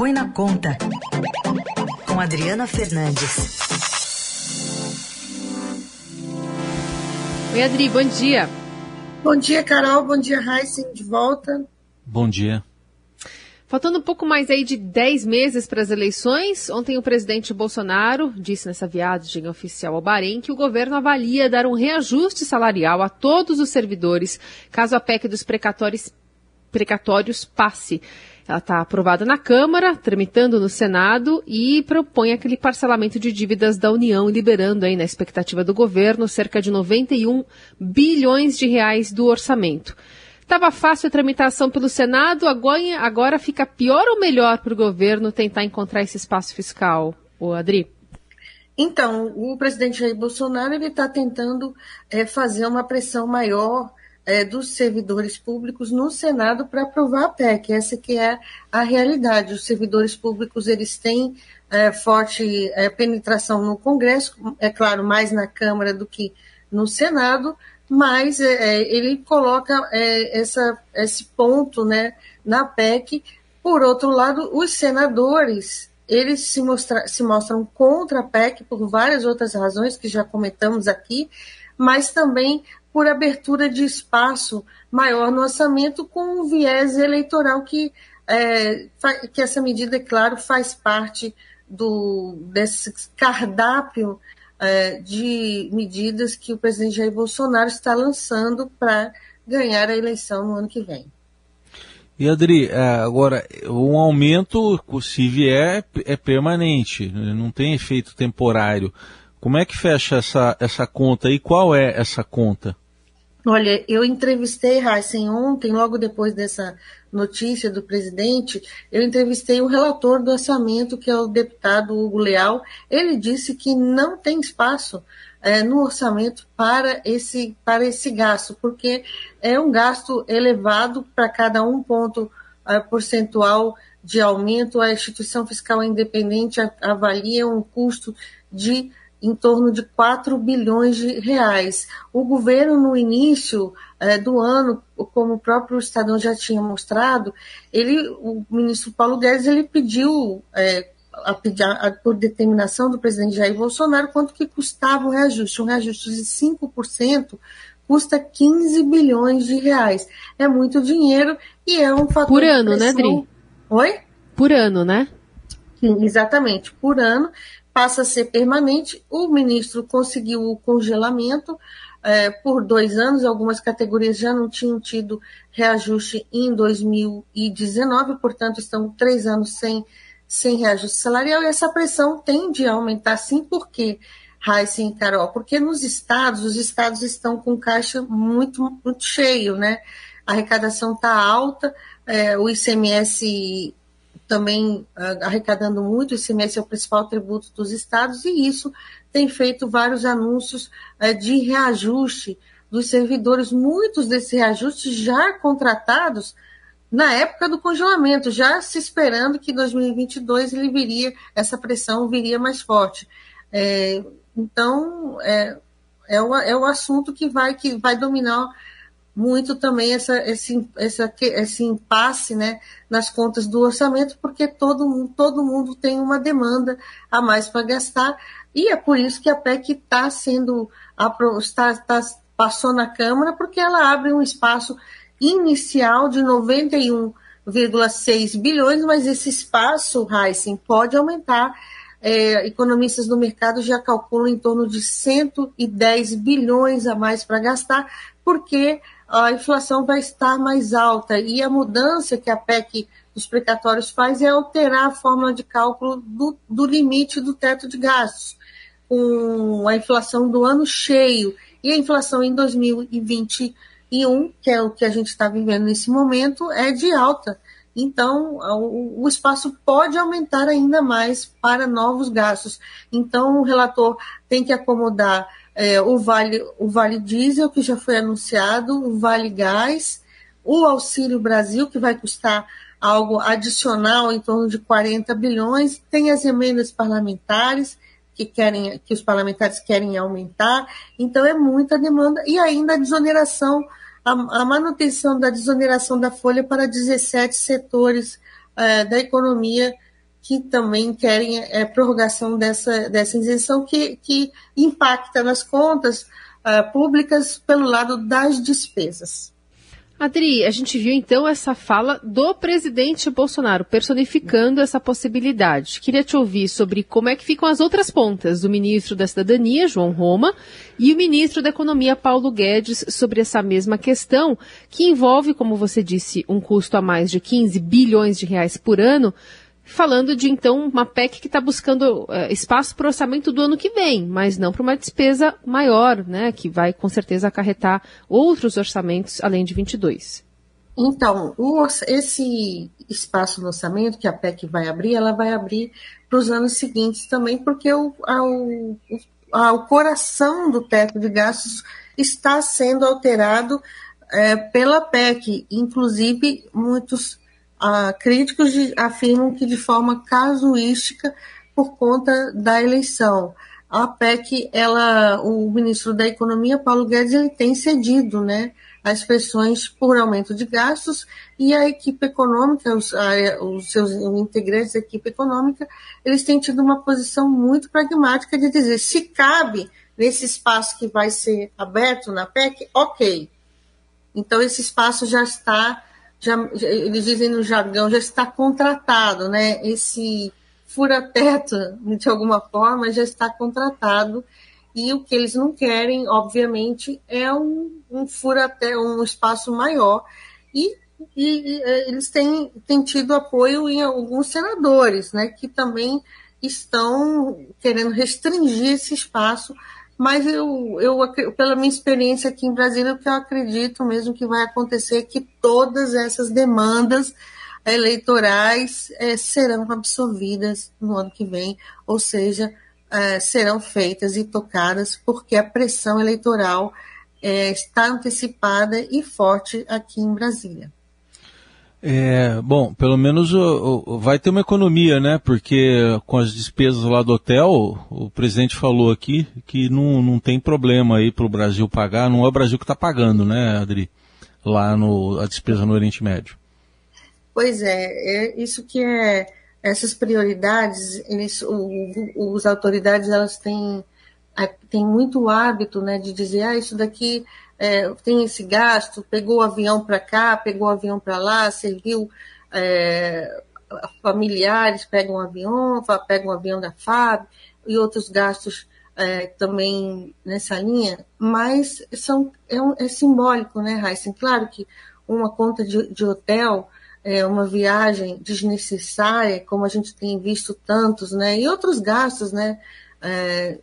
Põe na Conta, com Adriana Fernandes. Oi, Adri, bom dia. Bom dia, Carol. Bom dia, Heisen, de volta. Bom dia. Faltando um pouco mais aí de 10 meses para as eleições, ontem o presidente Bolsonaro disse nessa viagem oficial ao Bahrein que o governo avalia dar um reajuste salarial a todos os servidores caso a PEC dos precatórios, precatórios passe. Ela está aprovada na Câmara, tramitando no Senado e propõe aquele parcelamento de dívidas da União, liberando aí na expectativa do governo cerca de 91 bilhões de reais do orçamento. Estava fácil a tramitação pelo Senado, agora, agora fica pior ou melhor para o governo tentar encontrar esse espaço fiscal, o Adri? Então, o presidente Jair Bolsonaro está tentando é, fazer uma pressão maior é, dos servidores públicos no Senado para aprovar a PEC. Essa que é a realidade. Os servidores públicos eles têm é, forte é, penetração no Congresso, é claro, mais na Câmara do que no Senado, mas é, é, ele coloca é, essa, esse ponto né, na PEC. Por outro lado, os senadores eles se, mostra, se mostram contra a PEC por várias outras razões que já comentamos aqui, mas também por abertura de espaço maior no orçamento com um viés eleitoral que, é, que essa medida, é claro, faz parte do, desse cardápio é, de medidas que o presidente Jair Bolsonaro está lançando para ganhar a eleição no ano que vem. E Adri, é, agora, um aumento, se vier, é permanente, não tem efeito temporário. Como é que fecha essa, essa conta e qual é essa conta? Olha, eu entrevistei Heisen ontem, logo depois dessa notícia do presidente, eu entrevistei o relator do orçamento, que é o deputado Hugo Leal. Ele disse que não tem espaço é, no orçamento para esse, para esse gasto, porque é um gasto elevado para cada um ponto é, percentual de aumento. A instituição fiscal independente avalia um custo de em torno de 4 bilhões de reais. O governo, no início é, do ano, como o próprio Estadão já tinha mostrado, ele, o ministro Paulo Guedes ele pediu, é, a, a, por determinação do presidente Jair Bolsonaro, quanto que custava o reajuste. Um reajuste de 5% custa 15 bilhões de reais. É muito dinheiro e é um fator. Por ano, né, Dri? Oi? Por ano, né? Sim, exatamente, por ano passa a ser permanente. O ministro conseguiu o congelamento é, por dois anos, algumas categorias já não tinham tido reajuste em 2019, portanto, estão três anos sem, sem reajuste salarial, e essa pressão tende a aumentar sim, porque Raíssa e Carol, porque nos estados, os estados estão com caixa muito, muito cheio, né? A arrecadação está alta, é, o ICMS também uh, arrecadando muito, o ICMS é o principal tributo dos estados, e isso tem feito vários anúncios uh, de reajuste dos servidores, muitos desses reajustes já contratados na época do congelamento, já se esperando que em 2022 ele viria, essa pressão viria mais forte. É, então, é, é, o, é o assunto que vai, que vai dominar muito também essa, esse, essa, esse impasse né, nas contas do orçamento, porque todo mundo, todo mundo tem uma demanda a mais para gastar, e é por isso que a PEC está sendo está, está, passou na Câmara, porque ela abre um espaço inicial de 91,6 bilhões, mas esse espaço, Heisen, pode aumentar. É, economistas do mercado já calculam em torno de 110 bilhões a mais para gastar, porque a inflação vai estar mais alta e a mudança que a PEC dos precatórios faz é alterar a fórmula de cálculo do, do limite do teto de gastos, com a inflação do ano cheio e a inflação em 2021, que é o que a gente está vivendo nesse momento, é de alta. Então, o espaço pode aumentar ainda mais para novos gastos. Então, o relator tem que acomodar é, o, vale, o Vale Diesel, que já foi anunciado, o Vale Gás, o Auxílio Brasil, que vai custar algo adicional em torno de 40 bilhões, tem as emendas parlamentares, que, querem, que os parlamentares querem aumentar, então é muita demanda, e ainda a desoneração, a, a manutenção da desoneração da folha para 17 setores é, da economia que também querem é, prorrogação dessa, dessa isenção que, que impacta nas contas uh, públicas pelo lado das despesas. Adri, a gente viu então essa fala do presidente Bolsonaro, personificando essa possibilidade. Queria te ouvir sobre como é que ficam as outras pontas do ministro da Cidadania, João Roma, e o ministro da Economia, Paulo Guedes, sobre essa mesma questão, que envolve, como você disse, um custo a mais de 15 bilhões de reais por ano, falando de então uma PEC que está buscando uh, espaço para o orçamento do ano que vem, mas não para uma despesa maior, né, que vai com certeza acarretar outros orçamentos além de 22. Então, o, esse espaço no orçamento que a PEC vai abrir, ela vai abrir para os anos seguintes também, porque o, a, o, a, o coração do teto de gastos está sendo alterado é, pela PEC. Inclusive, muitos ah, críticos de, afirmam que de forma casuística por conta da eleição. A PEC, ela, o ministro da Economia, Paulo Guedes, ele tem cedido, né, as pressões por aumento de gastos e a equipe econômica, os, a, os seus integrantes da equipe econômica, eles têm tido uma posição muito pragmática de dizer se cabe nesse espaço que vai ser aberto na PEC, ok. Então esse espaço já está já, eles dizem no jargão, já está contratado, né? Esse fura-teto, de alguma forma, já está contratado. E o que eles não querem, obviamente, é um, um fura-teto, um espaço maior. E, e, e, é, eles têm, têm tido apoio em alguns senadores, né? Que também estão querendo restringir esse espaço mas eu, eu, pela minha experiência aqui em Brasília, o que eu acredito mesmo que vai acontecer é que todas essas demandas eleitorais é, serão absorvidas no ano que vem, ou seja, é, serão feitas e tocadas, porque a pressão eleitoral é, está antecipada e forte aqui em Brasília. É, bom, pelo menos o, o, vai ter uma economia, né? Porque com as despesas lá do hotel, o presidente falou aqui que não, não tem problema aí para o Brasil pagar, não é o Brasil que está pagando, né, Adri? Lá no, a despesa no Oriente Médio. Pois é, é isso que é essas prioridades, eles, o, os autoridades elas têm, têm muito hábito né, de dizer, ah, isso daqui é, tem esse gasto, pegou o avião para cá, pegou o avião para lá, serviu é, familiares, pegam um avião, pegam um avião da FAB e outros gastos é, também nessa linha, mas são, é, um, é simbólico, né, Heisen? Claro que uma conta de, de hotel, é, uma viagem desnecessária, como a gente tem visto tantos, né, e outros gastos, né, é,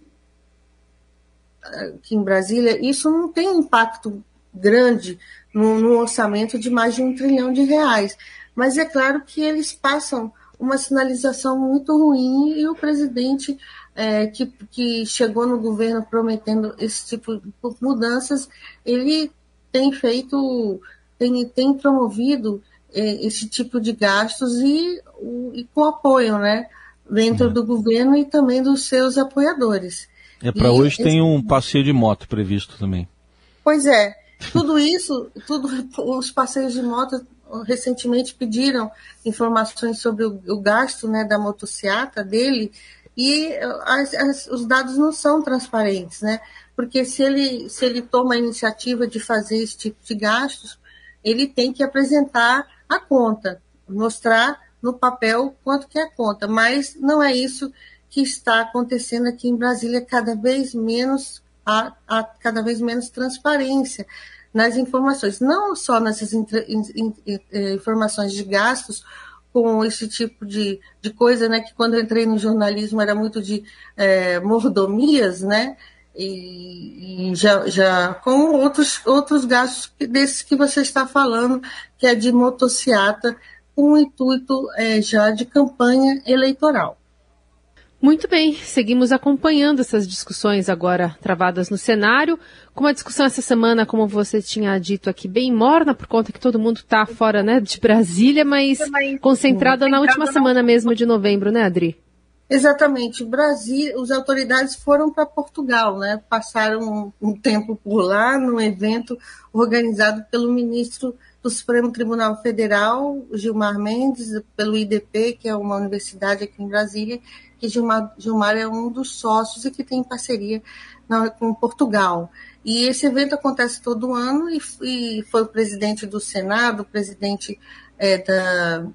aqui em Brasília, isso não tem impacto grande no, no, orçamento de mais de um trilhão de reais. Mas é claro que eles passam uma sinalização muito ruim e o presidente é, que, que chegou no governo prometendo esse tipo de mudanças, ele tem feito, tem, tem promovido é, esse tipo de gastos e, e com apoio, né? Dentro uhum. do governo e também dos seus apoiadores. É para hoje tem um passeio de moto previsto também. Pois é, tudo isso, tudo os passeios de moto recentemente pediram informações sobre o, o gasto né, da motocicleta dele e as, as, os dados não são transparentes, né? Porque se ele, se ele toma a iniciativa de fazer esse tipo de gastos, ele tem que apresentar a conta, mostrar no papel quanto que é a conta, mas não é isso que está acontecendo aqui em Brasília cada vez menos há cada vez menos transparência nas informações, não só nessas in, in, in, eh, informações de gastos, com esse tipo de, de coisa, né, que quando entrei no jornalismo era muito de é, mordomias, né, e, e, já, já com outros, outros gastos desses que você está falando, que é de motociata, com o intuito é, já de campanha eleitoral. Muito bem, seguimos acompanhando essas discussões agora travadas no cenário, com uma discussão essa semana, como você tinha dito aqui, bem morna, por conta que todo mundo está fora né, de Brasília, mas concentrada na última semana mesmo de novembro, né, Adri? Exatamente. Brasil, as autoridades foram para Portugal, né? Passaram um, um tempo por lá, num evento organizado pelo ministro do Supremo Tribunal Federal, Gilmar Mendes, pelo IDP, que é uma universidade aqui em Brasília, que Gilmar, Gilmar é um dos sócios e que tem parceria na, com Portugal. E esse evento acontece todo ano e, e foi o presidente do Senado, o presidente é, da,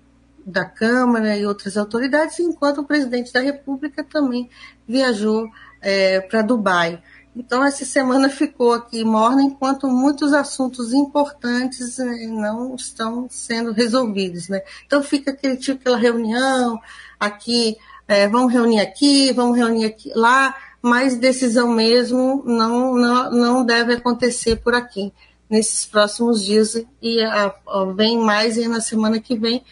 da Câmara e outras autoridades, enquanto o presidente da República também viajou é, para Dubai. Então, essa semana ficou aqui morna, enquanto muitos assuntos importantes né, não estão sendo resolvidos. Né? Então, fica aquele tipo, aquela reunião, aqui, é, vamos reunir aqui, vamos reunir aqui, lá, mas decisão mesmo não, não, não deve acontecer por aqui nesses próximos dias e a, a, vem mais aí na semana que vem,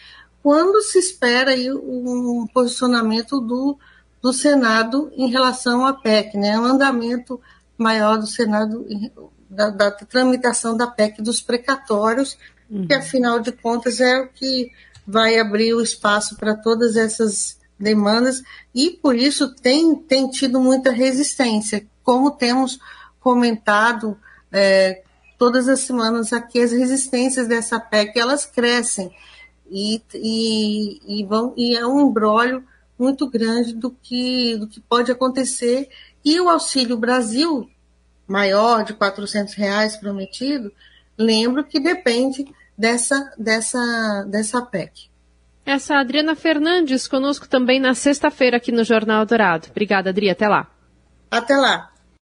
quando se espera aí um posicionamento do, do Senado em relação à PEC, né? um andamento maior do Senado da, da tramitação da PEC dos precatórios, uhum. que afinal de contas é o que vai abrir o espaço para todas essas demandas e por isso tem, tem tido muita resistência. Como temos comentado é, todas as semanas aqui, as resistências dessa PEC elas crescem e, e, e, vão, e é um embrólio muito grande do que, do que pode acontecer. E o Auxílio Brasil, maior de 400 reais prometido, lembro que depende dessa, dessa, dessa PEC. Essa Adriana Fernandes conosco também na sexta-feira aqui no Jornal Dourado. Obrigada, Adri. Até lá. Até lá.